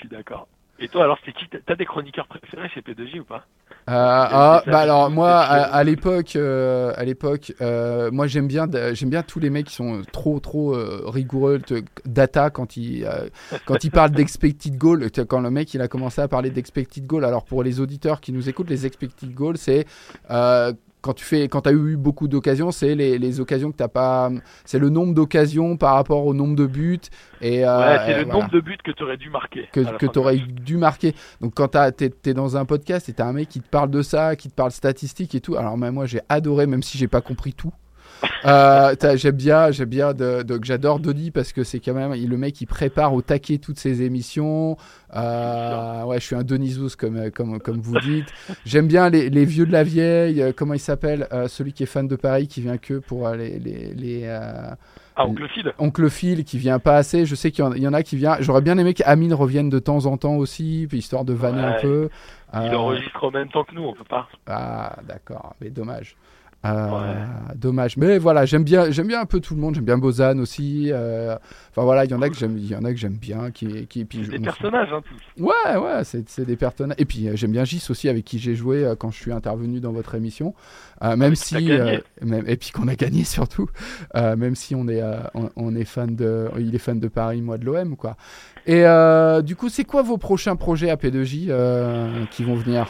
Suis d'accord. Et toi, alors, c'est qui T'as- des chroniqueurs préférés chez P2J ou pas euh, ah, bah alors moi c'est à, sûr. à l'époque, euh, à l'époque, euh, moi j'aime bien, j'aime bien tous les mecs qui sont trop trop euh, rigoureux, te- data quand ils euh, quand ils parlent d'expected goal. Quand le mec il a commencé à parler d'expected goal, alors pour les auditeurs qui nous écoutent, les expected goals c'est euh, quand tu fais, quand as eu beaucoup d'occasions, c'est les, les occasions que t'as pas, c'est le nombre d'occasions par rapport au nombre de buts et euh, Ouais, c'est le voilà nombre de buts que tu aurais dû marquer. que, que tu aurais dû marquer. Donc quand t'es es dans un podcast et t'as un mec qui te parle de ça, qui te parle statistiques et tout, alors même moi j'ai adoré, même si j'ai pas compris tout. Euh, j'aime bien, j'aime bien, de, de- que j'adore Denis parce que c'est quand même il- le mec qui prépare au taquet toutes ses émissions. Euh, ouais, je suis un Denisous comme euh, comme comme vous dites. J'aime bien les, les vieux de la vieille. euh, comment il s'appelle Celui qui est fan de Paris qui vient que pour les les, les, Ah, oncle Phil Oncle Phil qui vient pas assez. Je sais qu'il y en- il y, en a qui vient. J'aurais bien aimé qu'Amine revienne de temps en temps aussi, puis histoire de vanner un peu. Il enregistre en même temps que nous, on peut pas. Ah, d'accord, mais dommage. Euh, Ouais. Dommage. Mais voilà, j'aime bien, j'aime bien un peu tout le monde. J'aime bien Bozan aussi. euh, Enfin voilà, il y en a que j'aime, il y en a que j'aime bien. Qui, qui, puis des on- personnages, hein. Ouais, ouais, c'est c'est des personnages. Et puis euh, j'aime bien Gis aussi, avec qui j'ai joué quand je suis intervenu dans votre émission. Euh, même Ah, si, même, et puis qu'on a gagné surtout. Même si on est, on, on est fan de, il est fan de Paris, moi de l'OM, quoi. Et du coup, c'est quoi vos prochains projets à P2J euh, qui vont venir?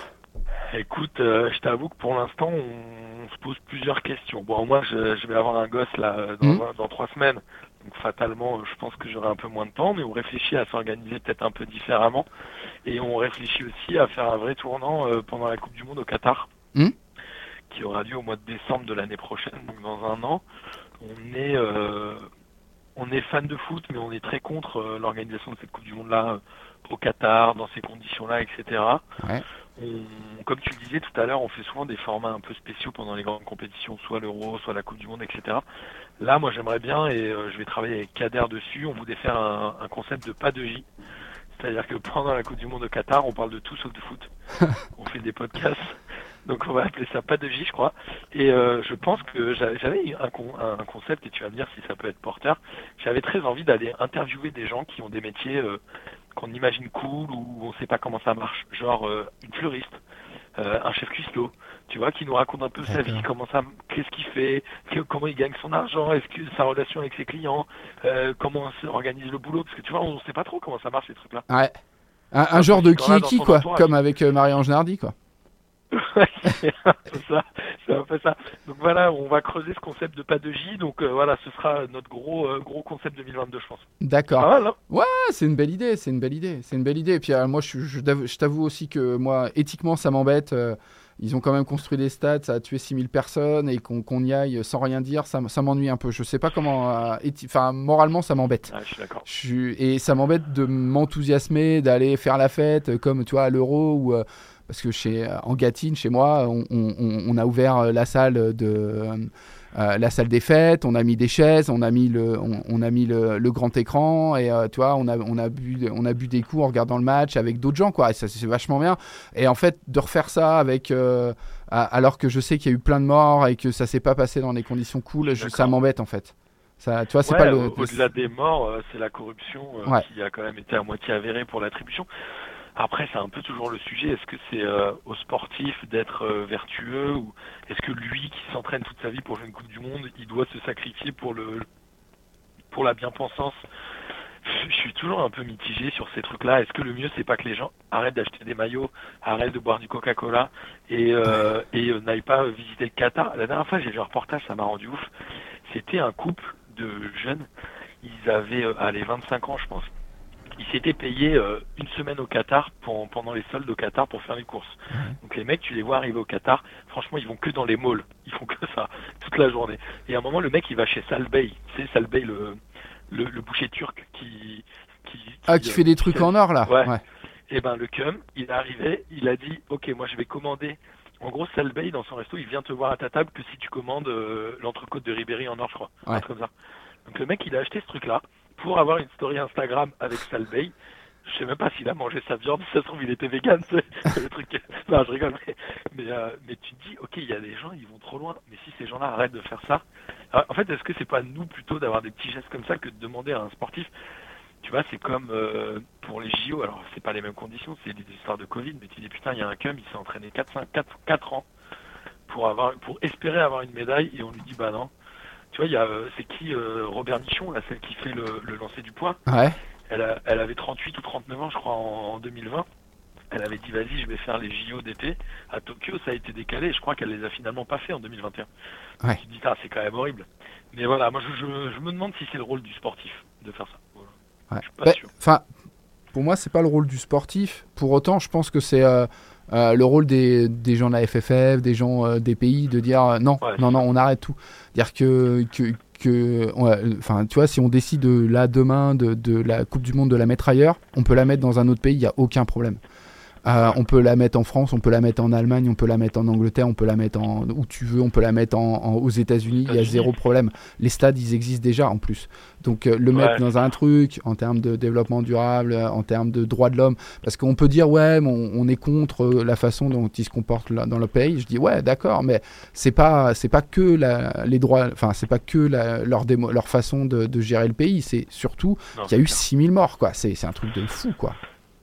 Écoute, euh, je t'avoue que pour l'instant, on, on se pose plusieurs questions. Bon, moi, je, je vais avoir un gosse là euh, dans, Mhm. dans trois semaines. Donc fatalement, je pense que j'aurai un peu moins de temps, mais on réfléchit à s'organiser peut-être un peu différemment. Et on réfléchit aussi à faire un vrai tournant euh, pendant la Coupe du Monde au Qatar, Mhm. qui aura lieu au mois de décembre de l'année prochaine, donc dans un an. On est, euh, on est fan de foot, mais on est très contre l'organisation de cette Coupe du Monde-là au Qatar, dans ces conditions-là, etc. Ouais. On- comme tu le disais tout à l'heure, on fait souvent des formats un peu spéciaux pendant les grandes compétitions, soit l'Euro, soit la Coupe du Monde, etc. Là, moi, j'aimerais bien, et euh, je vais travailler avec Kader dessus, on voudrait faire un, un concept de pas de J. C'est-à-dire que pendant la Coupe du Monde au Qatar, on parle de tout sauf de foot. on fait des podcasts. Donc on va appeler ça pas de J, je crois. Et euh, je pense que j'a- j'avais un, con- un concept, et tu vas me dire si ça peut être porteur. J'avais très envie d'aller interviewer des gens qui ont des métiers euh, qu'on imagine cool ou on sait pas comment ça marche. Genre euh, une fleuriste, euh, un chef cuistot, tu vois, qui nous raconte un peu sa vie, comment ça, qu'est-ce qu'il fait, comment il gagne son argent, est-ce que sa relation avec ses clients, euh, comment s'organise le boulot, parce que tu vois, on sait pas trop comment ça marche ces trucs-là. Ouais. Un, un genre de qui est qui, quoi. entourage. Comme avec euh, Marie-Ange Nardi, quoi. C'est ça, c'est un peu ça. Donc voilà, on va creuser ce concept de pas de J, donc euh, voilà, ce sera notre gros euh, gros concept 2022, je pense. D'accord. Mal, hein? Ah, c'est une belle idée, c'est une belle idée, c'est une belle idée. Et puis euh, moi, je, je t'avoue- je t'avoue aussi que moi, éthiquement, ça m'embête. euh, ils ont quand même construit des stades, ça a tué 6000 personnes et qu'on y aille sans rien dire, ça, ça m'ennuie un peu. Je sais pas comment. Enfin, moralement, ça m'embête. Ouais, je suis d'accord. Et ça m'embête de m'enthousiasmer, d'aller faire la fête, comme tu vois à l'Euro ou. Parce que chez, euh, en Gâtine, chez moi, on, on- on- on a ouvert euh, la salle de. euh, la salle des fêtes, on a mis des chaises, on a mis le, on, on a mis le, le grand écran et euh, tu vois, on a, on a bu, on a bu des coups en regardant le match avec d'autres gens quoi. Et ça c'est vachement bien. Et en fait, de refaire ça avec, euh, alors que je sais qu'il y a eu plein de morts et que ça s'est pas passé dans des conditions cool, je- ça m'embête en fait. Ça, tu vois, c'est Ouais, pas le. au- Au-delà des morts, c'est la corruption Ouais. qui a quand même été à moitié avérée pour l'attribution. Après, c'est un peu toujours le sujet. Est-ce que c'est euh, au sportif d'être euh, vertueux ou est-ce que lui qui s'entraîne toute sa vie pour jouer une Coupe du Monde, il doit se sacrifier pour le pour la bien-pensance? Je suis toujours un peu mitigé sur ces trucs-là. Est-ce que le mieux, c'est pas que les gens arrêtent d'acheter des maillots, arrêtent de boire du Coca-Cola et, euh, et euh, n'aillent pas visiter le Qatar? La dernière fois, j'ai vu un reportage, ça m'a rendu ouf. C'était un couple de jeunes. Ils avaient, allez, 25 ans, je pense. Ils s'étaient payés euh, une semaine au Qatar pour- pendant les soldes au Qatar pour faire les courses. Donc les mecs, tu les vois arriver au Qatar, franchement, ils vont que dans les malls. Ils font que ça toute la journée. Et à un moment, le mec, il va chez Salbey. Sais, Salbey, le, le, le boucher turc qui, qui, Ah, qui fait des trucs en or là. Ouais. Et ben le cum, il est arrivé, il a dit ok moi je vais commander. En gros Salbei dans son resto il vient te voir à ta table que si tu commandes euh, l'entrecôte de Ribéry en or je crois. Un Ouais. truc comme ça. Donc le mec il a acheté ce truc là pour avoir une story Instagram avec Salbei. Je sais même pas s'il a mangé sa viande, si ça se trouve il était vegan, c'est le truc. Non je rigole mais euh, mais tu te dis ok il y a des gens ils vont trop loin. Mais si ces gens-là arrêtent de faire ça, alors, en fait est-ce que c'est pas nous plutôt d'avoir des petits gestes comme ça que de demander à un sportif? Tu vois, c'est comme euh, pour les JO, alors c'est pas les mêmes conditions, c'est des histoires de Covid, mais tu dis putain, il y a un cum, il s'est entraîné 4, 5, 4, 4 ans pour avoir pour espérer avoir une médaille et on lui dit bah non. Tu vois, il y a euh, c'est qui euh, Robert Nichon, là, celle qui fait le, le lancer du poids. Ouais. Elle, a- elle avait 38 ou 39 ans, je crois, en, en 2020. Elle avait dit vas-y, je vais faire les JO d'été à Tokyo, ça a été décalé. Je crois qu'elle les a finalement pas fait en 2021. Ouais. Tu te dis ah, c'est quand même horrible. Mais voilà, moi je, je, je me demande si c'est le rôle du sportif de faire ça. Voilà. Ouais. Je suis pas Bah, sûr. Pour moi, c'est pas le rôle du sportif. Pour autant, je pense que c'est euh, euh, le rôle des, des gens de la FFF, des gens euh, des pays, de dire euh, non, Ouais, non, non, on arrête tout. Dire que, que, que enfin, tu vois, si on décide de, là demain de, de la Coupe du Monde de la mettre ailleurs, on peut la mettre dans un autre pays, il y a aucun problème. Euh, on peut la mettre en France, on peut la mettre en Allemagne, on peut la mettre en Angleterre, on peut la mettre en où tu veux, on peut la mettre en, en- aux États-Unis. Il y a zéro problème. Les stades, ils existent déjà en plus. Donc euh, le mettre dans un truc en termes de développement durable, euh, en termes de droits de l'homme, parce qu'on peut dire ouais, on, on est contre la façon dont ils se comportent là- dans le pays. Je dis ouais, d'accord, mais c'est pas c'est pas que la- les droits, enfin c'est pas que la- leur démo- leur façon de, de gérer le pays. C'est surtout qu'il y a eu c'est clair. 6000 morts quoi. C'est c'est un truc de fou quoi.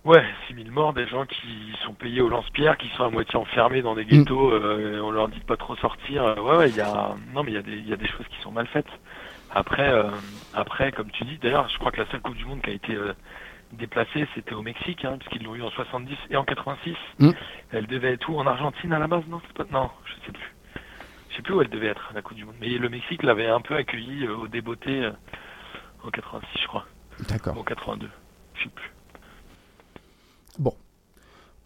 Ouais, 6000 morts, des gens qui sont payés au lance-pierre, qui sont à moitié enfermés dans des Mm. ghettos, euh, on leur dit de pas trop sortir. Euh, Ouais, ouais, il y a, non, mais il y a des, il y a des choses qui sont mal faites. Après, euh, après, comme tu dis, d'ailleurs, je crois que la seule Coupe du Monde qui a été euh, déplacée, c'était au Mexique, hein, puisqu'ils l'ont eu en 70 et en 86. Mm. Elle devait être où? En Argentine à la base Non, pas, non, je sais plus. Je sais plus où elle devait être, la Coupe du Monde. Mais le Mexique l'avait un peu accueilli euh, au débeauté euh, en 86, je crois. D'accord. En 82. Je sais plus.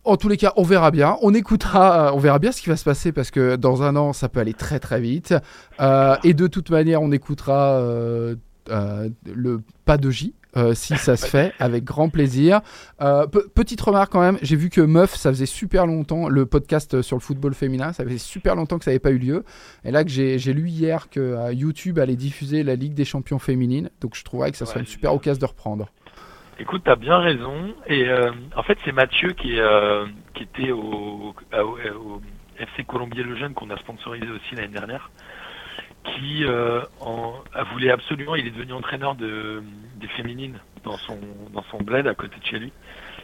En tous les cas, on verra bien. On écoutera, euh, on verra bien ce qui va se passer parce que dans un an, ça peut aller très très vite. Euh, et de toute manière, on écoutera euh, euh, le pas de J. si ça se fait, avec grand plaisir. Pe- petite remarque quand même, j'ai vu que Meuf, ça faisait super longtemps, le podcast sur le football féminin, ça faisait super longtemps que ça n'avait pas eu lieu. Et là que j'ai lu hier que YouTube allait diffuser la Ligue des champions féminines, donc je trouverais que ça serait une super occasion de reprendre. Écoute, t'as bien raison. Et euh, en fait, c'est Mathieu qui, euh, qui était au, au, FC Colombier le Jeune qu'on a sponsorisé aussi l'année dernière, qui euh, a voulu absolument, il est devenu entraîneur de, des féminines dans son, dans son bled à côté de chez lui.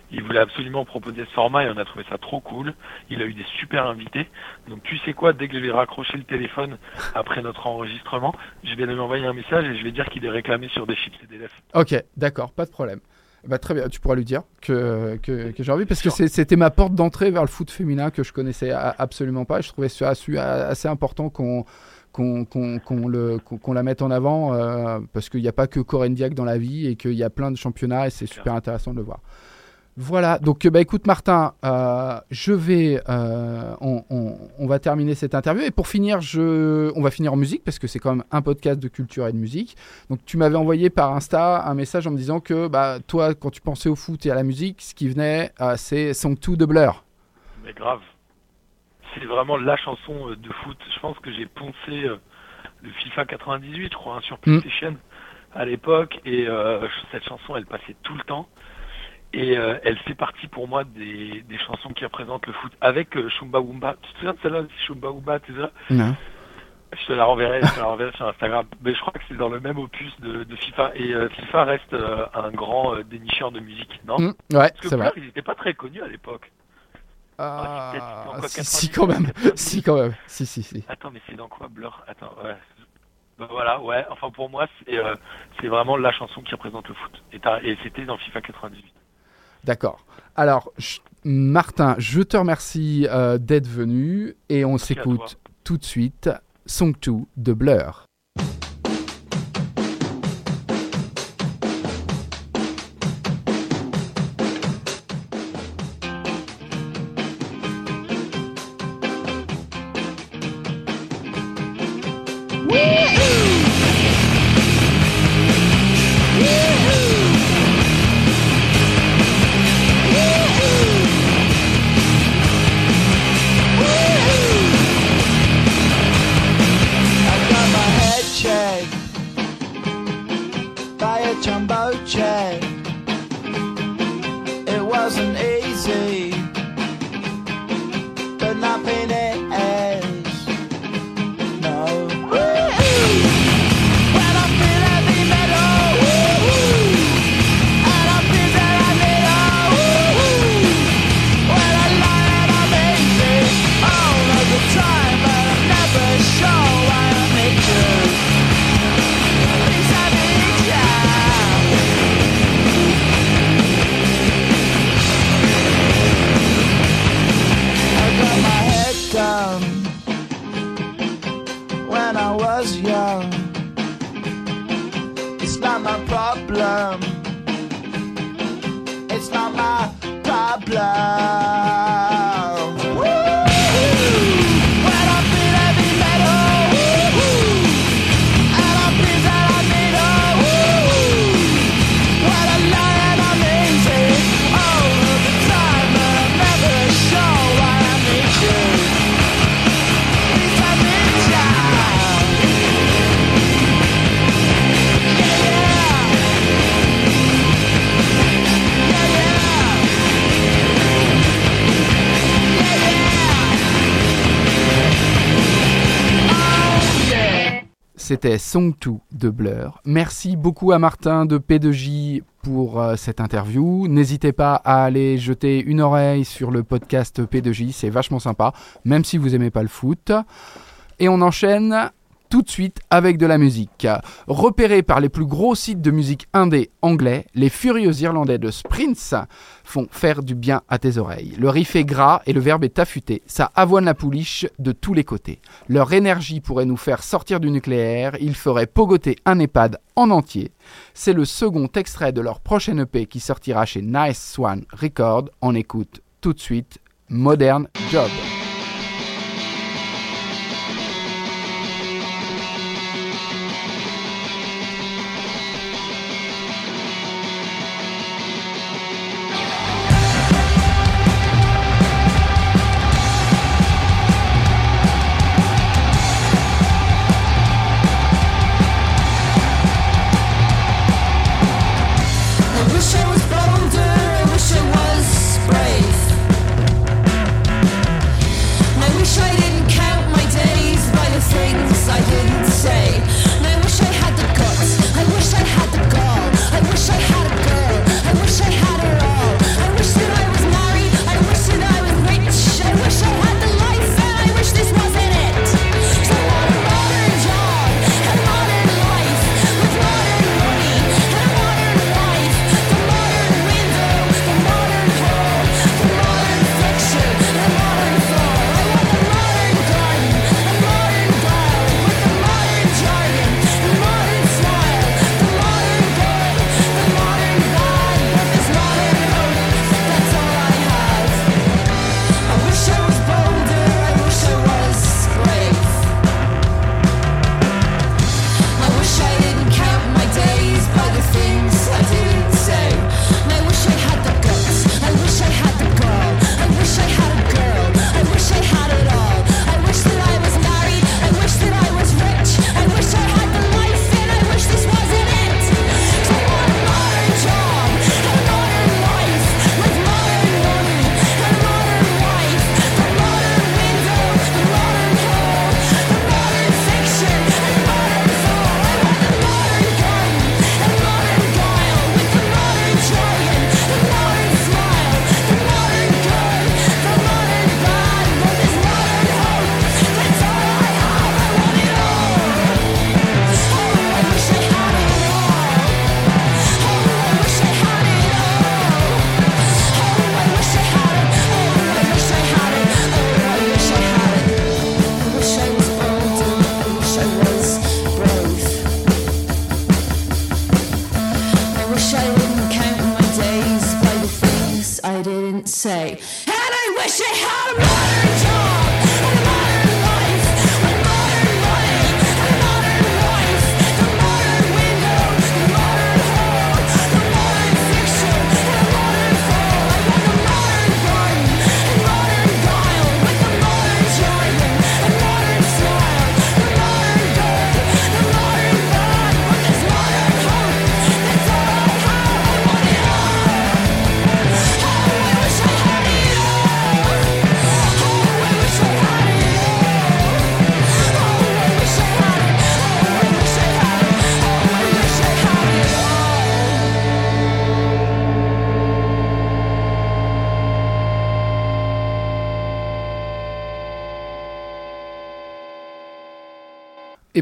Il voulait absolument proposer ce format et on a trouvé ça trop cool. Il a eu des super invités. Donc tu sais quoi, dès que je vais raccrocher le téléphone après notre enregistrement, je vais lui envoyer un message et je vais dire qu'il est réclamé sur des chips et des lèvres. Ok, d'accord, pas de problème. Bah, très bien, tu pourras lui dire que, que, que j'ai envie, parce que c'était ma porte d'entrée vers le foot féminin que je connaissais absolument pas. Je trouvais ça assez, important qu'on qu'on le- qu'on- qu'on la mette en avant, euh, parce qu'il n'y a pas que Corinne Diac dans la vie et qu'il y a plein de championnats et c'est super intéressant de le voir. Voilà, donc euh, bah, écoute Martin, euh, je vais, euh, on, on- on va terminer cette interview et pour finir, je, on va finir en musique parce que c'est quand même un podcast de culture et de musique. Donc tu m'avais envoyé par Insta un message en me disant que bah, toi, quand tu pensais au foot et à la musique, ce qui venait, euh, c'est Song 2 de Blur. Mais grave. C'est vraiment la chanson de foot. Je pense que j'ai poncé le FIFA 98, je crois, hein, sur PlayStation à l'époque. Et cette chanson, elle passait tout le temps. Et euh, elle fait partie pour moi des, des chansons qui représentent le foot. Avec euh, Shumba Wumba. Tu te souviens de celle-là Shumba Wumba, tu Non. Je te la renverrai, je te la renverrai sur Instagram. Mais je crois que c'est dans le même opus de, de FIFA. Et euh, FIFA reste euh, un grand dénicheur de musique, non? Mm, ouais, c'est vrai. Ils n'étaient pas très connus à l'époque. Ah, Ah, si, si, 90, quand même. 90. si, quand même. Si, si, si. Attends, mais c'est dans quoi Blur? Attends, ouais. Bah voilà, ouais. Enfin, pour moi, c'est vraiment la chanson qui représente le foot. Et c'était dans FIFA 98. D'accord. Alors, je- Martin, je te remercie euh, d'être venu et on s'écoute tout de suite Song 2 de Blur. C'était Song 2 de Blur. Merci beaucoup à Martin de P2J pour euh, cette interview. N'hésitez pas à aller jeter une oreille sur le podcast P2J, c'est vachement sympa, même si vous aimez pas le foot. Et on enchaîne tout de suite avec de la musique. Repérés par les plus gros sites de musique indé anglais, les furieux irlandais de Sprints font faire du bien à tes oreilles. Le riff est gras et le verbe est affûté. Ça avoine la pouliche de tous les côtés. Leur énergie pourrait nous faire sortir du nucléaire. Ils feraient pogoter un EHPAD en entier. C'est le second extrait de leur prochaine EP qui sortira chez Nice Swan Records. On écoute tout de suite Modern Job.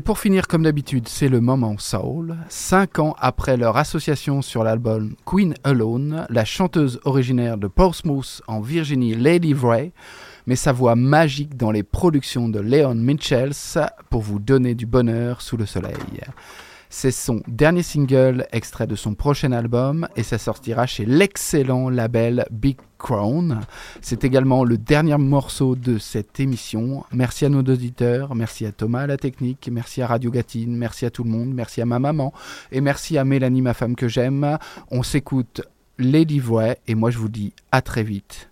Pour finir, comme d'habitude, c'est le moment soul. Cinq ans après leur association sur l'album Queen Alone, la chanteuse originaire de Portsmouth en Virginie, Lady Wray, met sa voix magique dans les productions de Leon Mitchells pour vous donner du bonheur sous le soleil. C'est son dernier single extrait de son prochain album et ça sortira chez l'excellent label Big Crown. C'est également le dernier morceau de cette émission. Merci à nos auditeurs, merci à Thomas à la technique, merci à Radio Gatine, merci à tout le monde, merci à ma maman et merci à Mélanie, ma femme que j'aime. On s'écoute Lady Voix et moi je vous dis à très vite.